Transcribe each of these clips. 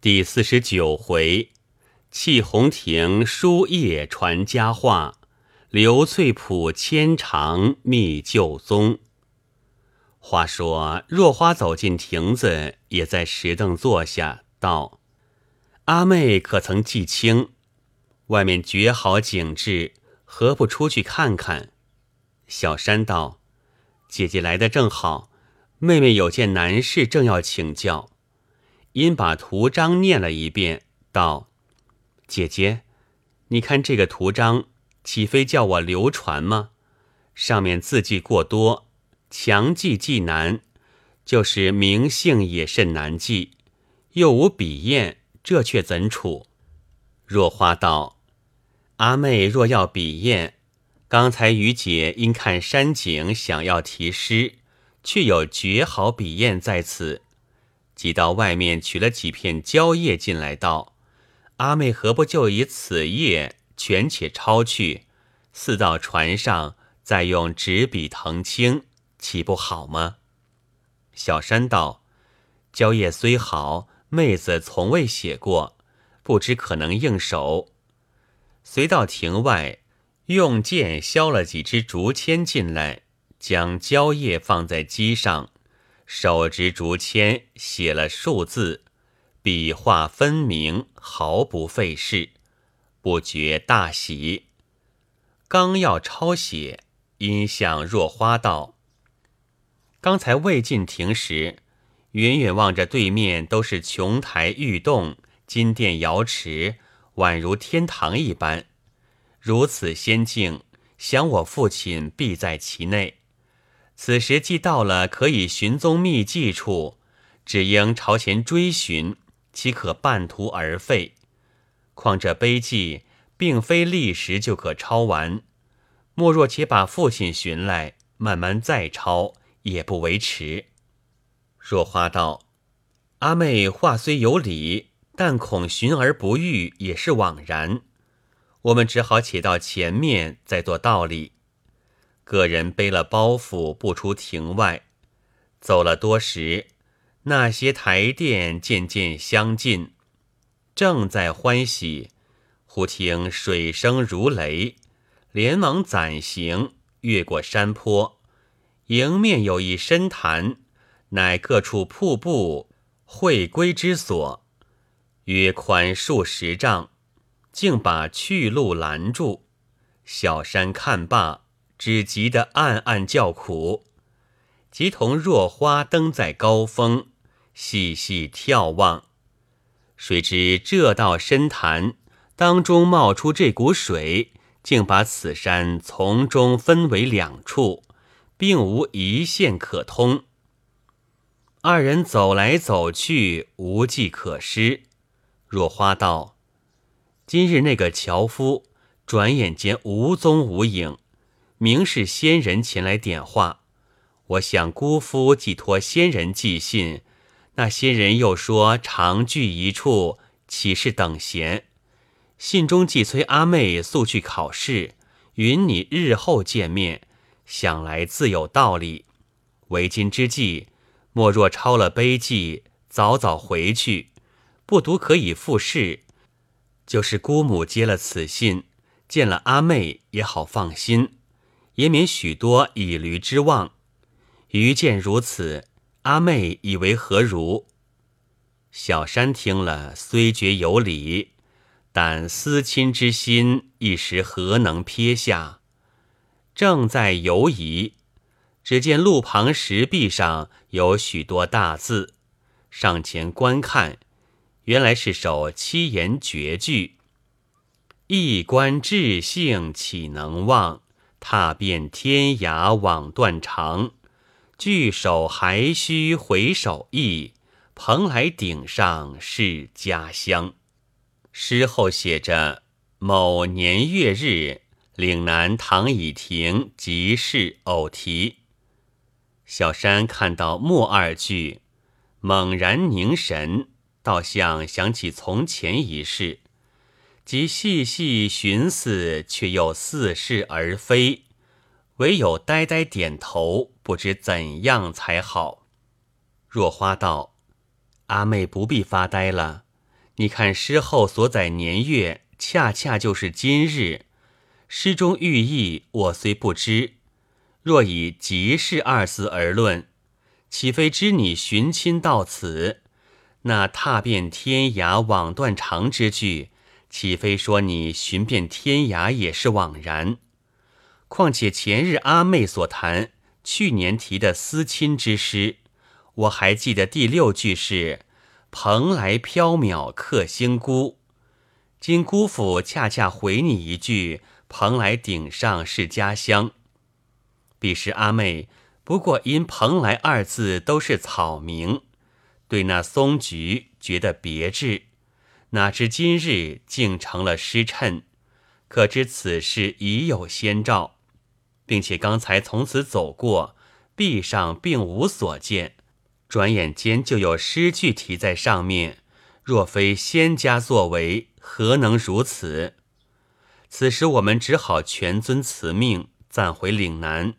第四十九回，弃红亭书业传佳话，刘翠浦牵肠觅旧踪。话说若花走进亭子，也在石凳坐下，道：“阿妹可曾记清？外面绝好景致，何不出去看看？”小山道：“姐姐来的正好，妹妹有件难事，正要请教。”因把图章念了一遍，道：“姐姐，你看这个图章，岂非叫我流传吗？上面字迹过多，强记既难，就是名姓也甚难记，又无笔砚，这却怎处？”若花道：“阿妹若要笔砚，刚才于姐因看山景，想要题诗，却有绝好笔砚在此。”即到外面取了几片蕉叶进来，道：“阿妹何不就以此叶全且抄去，似到船上，再用纸笔誊清，岂不好吗？”小山道：“蕉叶虽好，妹子从未写过，不知可能应手。”随到亭外，用剑削了几支竹签进来，将蕉叶放在机上。手执竹签，写了数字，笔画分明，毫不费事，不觉大喜。刚要抄写，因向若花道：“刚才未进亭时，远远望着对面都是琼台玉洞、金殿瑶池，宛如天堂一般。如此仙境，想我父亲必在其内。”此时既到了可以寻踪觅迹处，只应朝前追寻，岂可半途而废？况这碑记并非立时就可抄完，莫若且把父亲寻来，慢慢再抄，也不为迟。若花道：“阿妹话虽有理，但恐寻而不遇，也是枉然。我们只好且到前面再做道理。”个人背了包袱，不出亭外，走了多时，那些台殿渐渐相近，正在欢喜，忽听水声如雷，连忙暂行，越过山坡，迎面有一深潭，乃各处瀑布会归之所，约宽数十丈，竟把去路拦住。小山看罢。只急得暗暗叫苦，即同若花登在高峰，细细眺望。谁知这道深潭当中冒出这股水，竟把此山从中分为两处，并无一线可通。二人走来走去，无计可施。若花道：“今日那个樵夫，转眼间无踪无影。”明是仙人前来点化，我想姑夫寄托仙人寄信，那仙人又说常聚一处，岂是等闲？信中既催阿妹速去考试，允你日后见面，想来自有道理。为今之计，莫若抄了碑记，早早回去，不读可以复试。就是姑母接了此信，见了阿妹也好放心。也免许多以驴之望。余见如此，阿妹以为何如？小山听了，虽觉有理，但思亲之心一时何能撇下？正在犹疑，只见路旁石壁上有许多大字，上前观看，原来是首七言绝句：“一观至性岂能忘？”踏遍天涯枉断肠，聚首还须回首意，蓬莱顶上是家乡。诗后写着某年月日，岭南唐以亭即是偶题。小山看到末二句，猛然凝神，倒像想起从前一事。即细细寻思，却又似是而非，唯有呆呆点头，不知怎样才好。若花道：“阿妹不必发呆了，你看诗后所载年月，恰恰就是今日。诗中寓意，我虽不知。若以即事二字而论，岂非知你寻亲到此？那踏遍天涯网断肠之句，岂非说你寻遍天涯也是枉然？况且前日阿妹所谈去年题的思亲之诗，我还记得第六句是。蓬莱缥缈客星孤，今姑父恰恰回你一句：蓬莱顶上是家乡。彼时阿妹不过因蓬莱二字都是草名，对那松菊觉得别致，哪知今日竟成了诗谶，可知此事已有先兆，并且刚才从此走过，壁上并无所见。转眼间就有诗句题在上面，若非仙家作为，何能如此？此时我们只好全遵辞命，暂回岭南。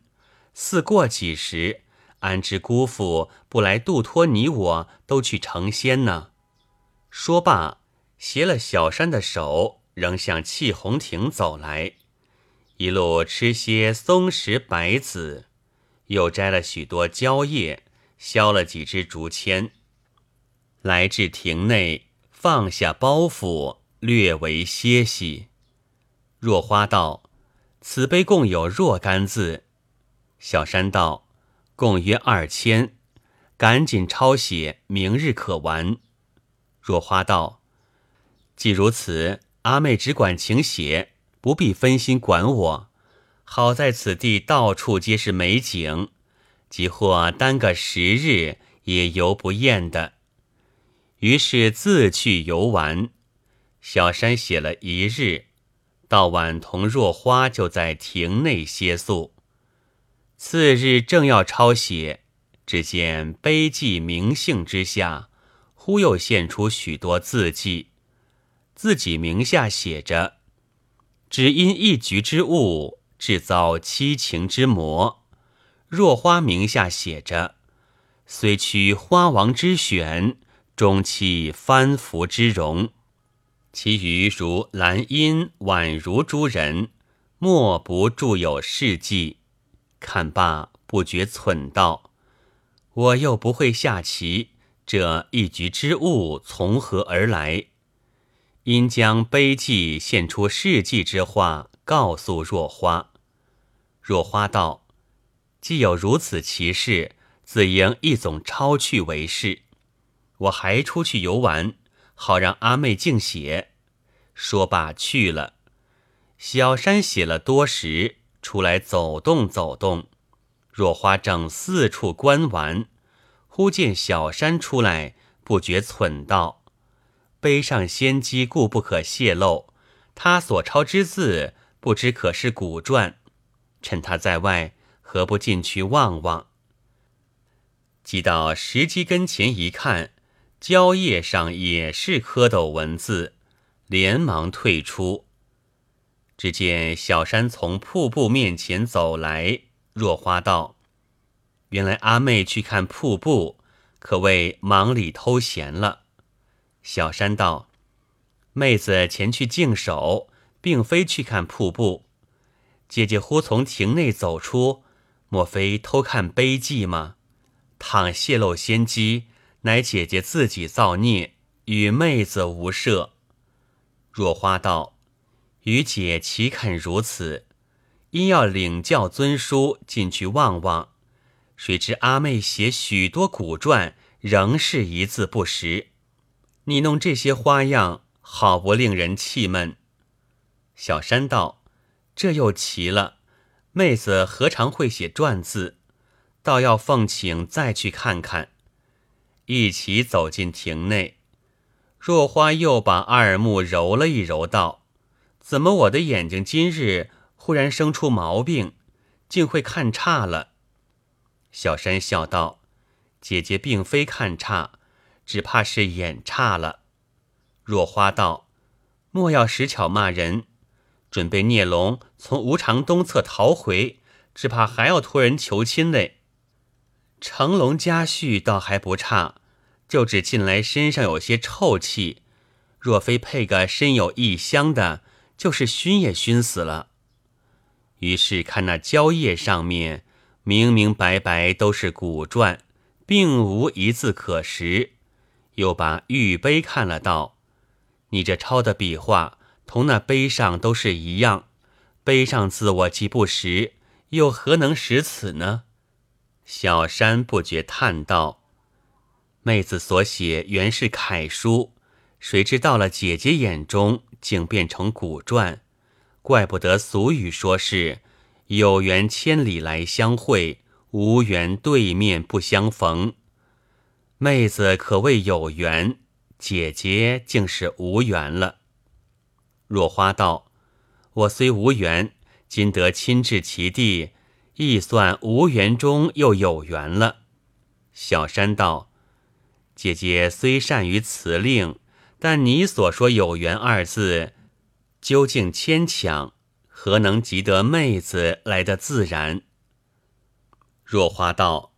似过几时，安知姑父不来度托你我，都去成仙呢？说罢，携了小山的手，仍向气红亭走来，一路吃些松石白子，又摘了许多蕉叶。削了几支竹签，来至亭内，放下包袱，略为歇息。若花道：“此碑共有若干字？”小山道：“共约二千。”赶紧抄写，明日可完。若花道：“既如此，阿妹只管请写，不必分心管我。好在此地到处皆是美景。”即或耽个十日，也游不厌的。于是自去游玩。小山写了一日，到晚同若花就在亭内歇宿。次日正要抄写，只见碑记名姓之下，忽又现出许多字迹，自己名下写着：“只因一局之物，致遭七情之魔。”若花名下写着：“虽取花王之选，终弃藩服之容。”其余如兰因、宛如诸人，莫不著有事迹。看罢，不觉忖道：“我又不会下棋，这一局之物从何而来？”因将碑记现出事迹之话，告诉若花。若花道。既有如此奇事，自应一总抄去为是。我还出去游玩，好让阿妹静写。说罢去了。小山写了多时，出来走动走动。若花正四处观玩，忽见小山出来，不觉忖道：“碑上仙机故不可泄露，他所抄之字，不知可是古传。趁他在外。”何不进去望望？即到石基跟前一看，蕉叶上也是蝌蚪文字，连忙退出。只见小山从瀑布面前走来，若花道：“原来阿妹去看瀑布，可谓忙里偷闲了。”小山道：“妹子前去净手，并非去看瀑布。姐姐忽从亭内走出。”莫非偷看碑记吗？倘泄露先机，乃姐姐自己造孽，与妹子无涉。若花道：“与姐岂肯如此？因要领教尊书，进去望望。谁知阿妹写许多古传，仍是一字不识。你弄这些花样，好不令人气闷。”小山道：“这又奇了。”妹子何尝会写篆字？倒要奉请再去看看。一起走进亭内，若花又把二目揉了一揉，道：“怎么我的眼睛今日忽然生出毛病，竟会看差了？”小山笑道：“姐姐并非看差，只怕是眼差了。”若花道：“莫要使巧骂人。”准备孽龙从无常东侧逃回，只怕还要托人求亲嘞。成龙家婿倒还不差，就只近来身上有些臭气，若非配个身有异香的，就是熏也熏死了。于是看那蕉叶上面明明白白都是古篆，并无一字可识。又把玉碑看了，道：“你这抄的笔画，同那碑上都是一样。碑上字我既不识，又何能识此呢？”小山不觉叹道：“妹子所写原是楷书，谁知到了姐姐眼中，竟变成古篆。怪不得俗语说是‘有缘千里来相会，无缘对面不相逢’。”妹子可谓有缘，姐姐竟是无缘了。若花道：“我虽无缘，今得亲至其地，亦算无缘中又有缘了。”小山道：“姐姐虽善于辞令，但你所说有缘二字，究竟牵强，何能及得妹子来的自然？”若花道：“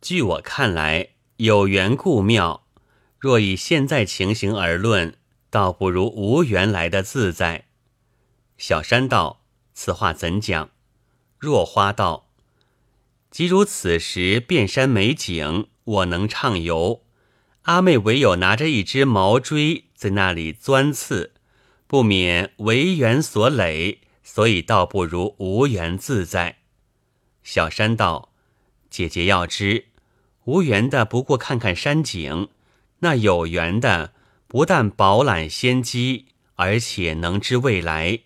据我看来。”有缘故妙，若以现在情形而论，倒不如无缘来的自在。小山道：“此话怎讲？”若花道：“即如此时遍山美景，我能畅游。阿妹唯有拿着一只毛锥在那里钻刺，不免为缘所累，所以倒不如无缘自在。”小山道：“姐姐要知。”无缘的不过看看山景，那有缘的不但饱览先机，而且能知未来。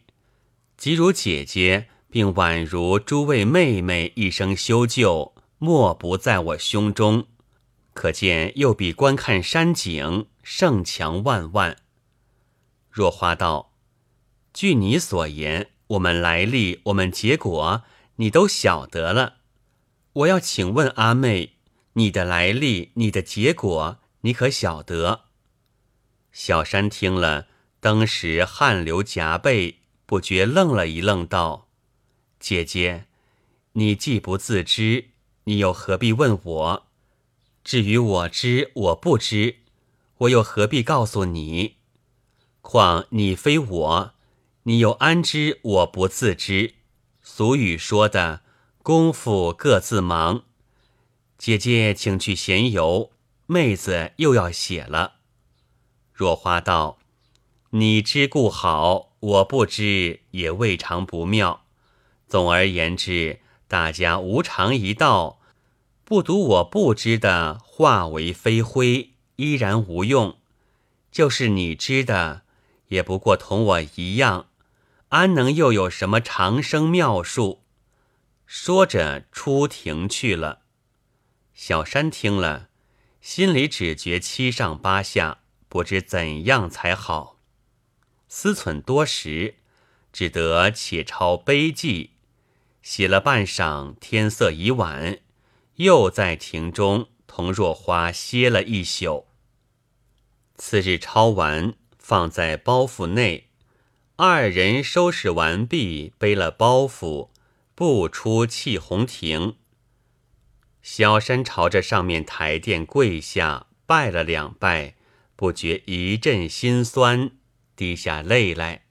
即如姐姐，并宛如诸位妹妹一生修旧，莫不在我胸中。可见又比观看山景胜强万万。若花道，据你所言，我们来历，我们结果，你都晓得了。我要请问阿妹。你的来历，你的结果，你可晓得？小山听了，当时汗流浃背，不觉愣了一愣，道：“姐姐，你既不自知，你又何必问我？至于我知我不知，我又何必告诉你？况你非我，你又安知我不自知？俗语说的，功夫各自忙。”姐姐，请去闲游。妹子又要写了。若花道：“你知故好，我不知也未尝不妙。总而言之，大家无常一道，不读我不知的，化为飞灰，依然无用。就是你知的，也不过同我一样，安能又有什么长生妙术？”说着，出庭去了。小山听了，心里只觉七上八下，不知怎样才好。思忖多时，只得且抄碑记，写了半晌，天色已晚，又在庭中同若花歇了一宿。次日抄完，放在包袱内，二人收拾完毕，背了包袱，步出气红亭。小山朝着上面台殿跪下，拜了两拜，不觉一阵心酸，滴下泪来。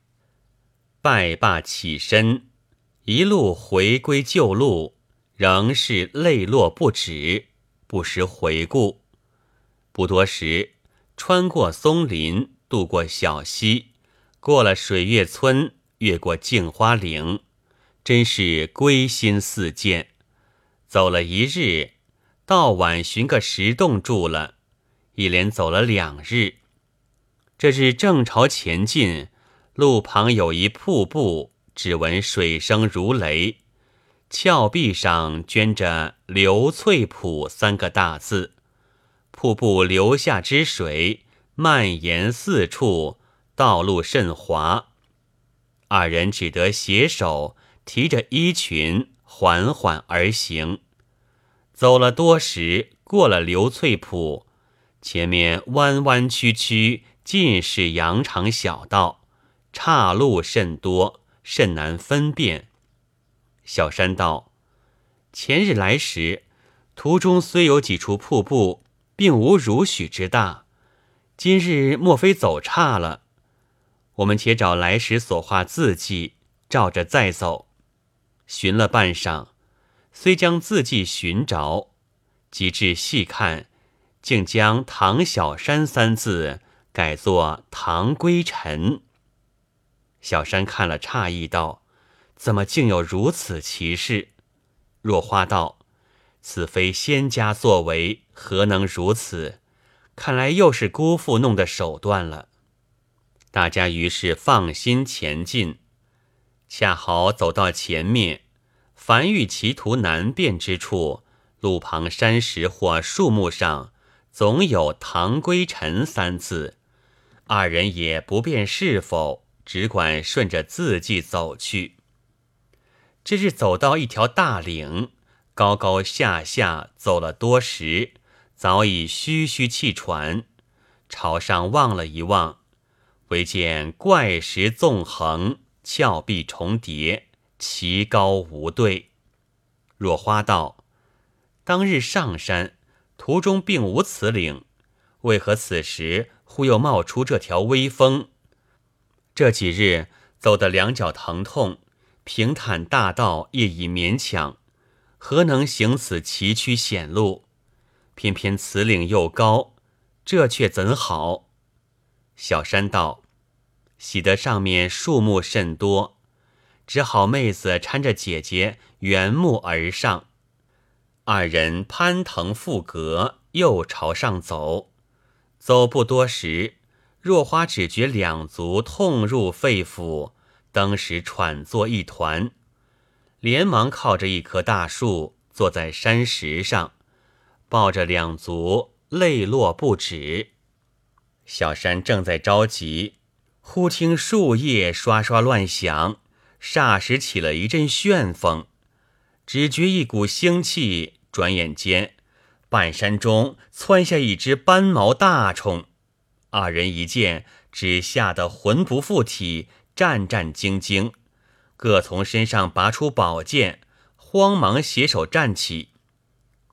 拜罢起身，一路回归旧路，仍是泪落不止，不时回顾。不多时，穿过松林，渡过小溪，过了水月村，越过镜花岭，真是归心似箭。走了一日，到晚寻个石洞住了，一连走了两日。这日正朝前进，路旁有一瀑布，只闻水声如雷，峭壁上镌着“流翠浦”三个大字。瀑布流下之水蔓延四处，道路甚滑。二人只得携手提着衣裙，缓缓而行。走了多时，过了流翠浦，前面弯弯曲曲，尽是羊肠小道，岔路甚多，甚难分辨。小山道：“前日来时，途中虽有几处瀑布，并无如许之大。今日莫非走岔了？我们且找来时所画字迹，照着再走。寻了半晌，虽将字迹寻着，及至细看，竟将“唐小山”三字改作“唐归尘”。小山看了，诧异道：“怎么竟有如此奇事？”若花道：“此非仙家作为，何能如此？看来又是姑父弄的手段了。”大家于是放心前进。恰好走到前面，凡遇歧途难辨之处，路旁山石或树木上，总有“唐归尘”三字。二人也不辨是否。只管顺着字迹走去。这日走到一条大岭，高高下下走了多时，早已吁吁气喘。朝上望了一望，唯见怪石纵横，峭壁重叠，奇高无对。若花道：当日上山途中并无此岭，为何此时忽又冒出这条微风？这几日走得两脚疼痛，平坦大道业已勉强，何能行此崎岖险路？偏偏此岭又高，这却怎好？小山道：“喜得上面树木甚多，只好妹子搀着姐姐缘木而上。二人攀藤附阁，又朝上走，走不多时。”若花只觉两足痛入肺腑，当时喘作一团，连忙靠着一棵大树，坐在山石上，抱着两足，泪落不止。小山正在着急，忽听树叶刷刷乱响，霎时起了一阵旋风，只觉一股腥气，转眼间，半山中窜下一只斑毛大虫。二人一见，只吓得魂不附体，战战兢兢，各从身上拔出宝剑，慌忙携手站起。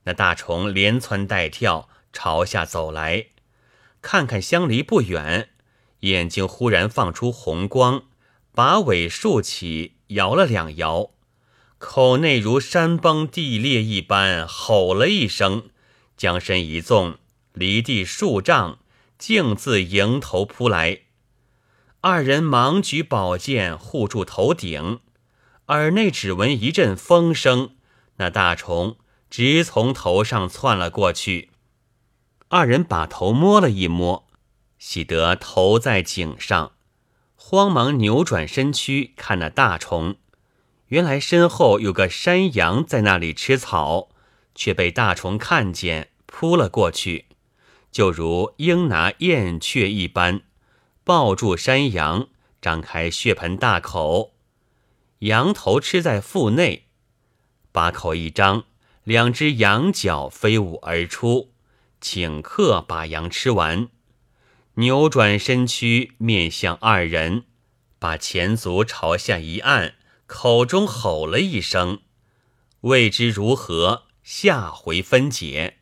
那大虫连窜带跳，朝下走来，看看相离不远，眼睛忽然放出红光，把尾竖起，摇了两摇，口内如山崩地裂一般，吼了一声，将身一纵，离地数丈。径自迎头扑来，二人忙举宝剑护住头顶，耳内只闻一阵风声，那大虫直从头上窜了过去。二人把头摸了一摸，喜得头在颈上，慌忙扭转身躯看那大虫，原来身后有个山羊在那里吃草，却被大虫看见，扑了过去。就如鹰拿燕雀一般，抱住山羊，张开血盆大口，羊头吃在腹内，把口一张，两只羊角飞舞而出，顷刻把羊吃完，扭转身躯面向二人，把前足朝下一按，口中吼了一声：“未知如何，下回分解。”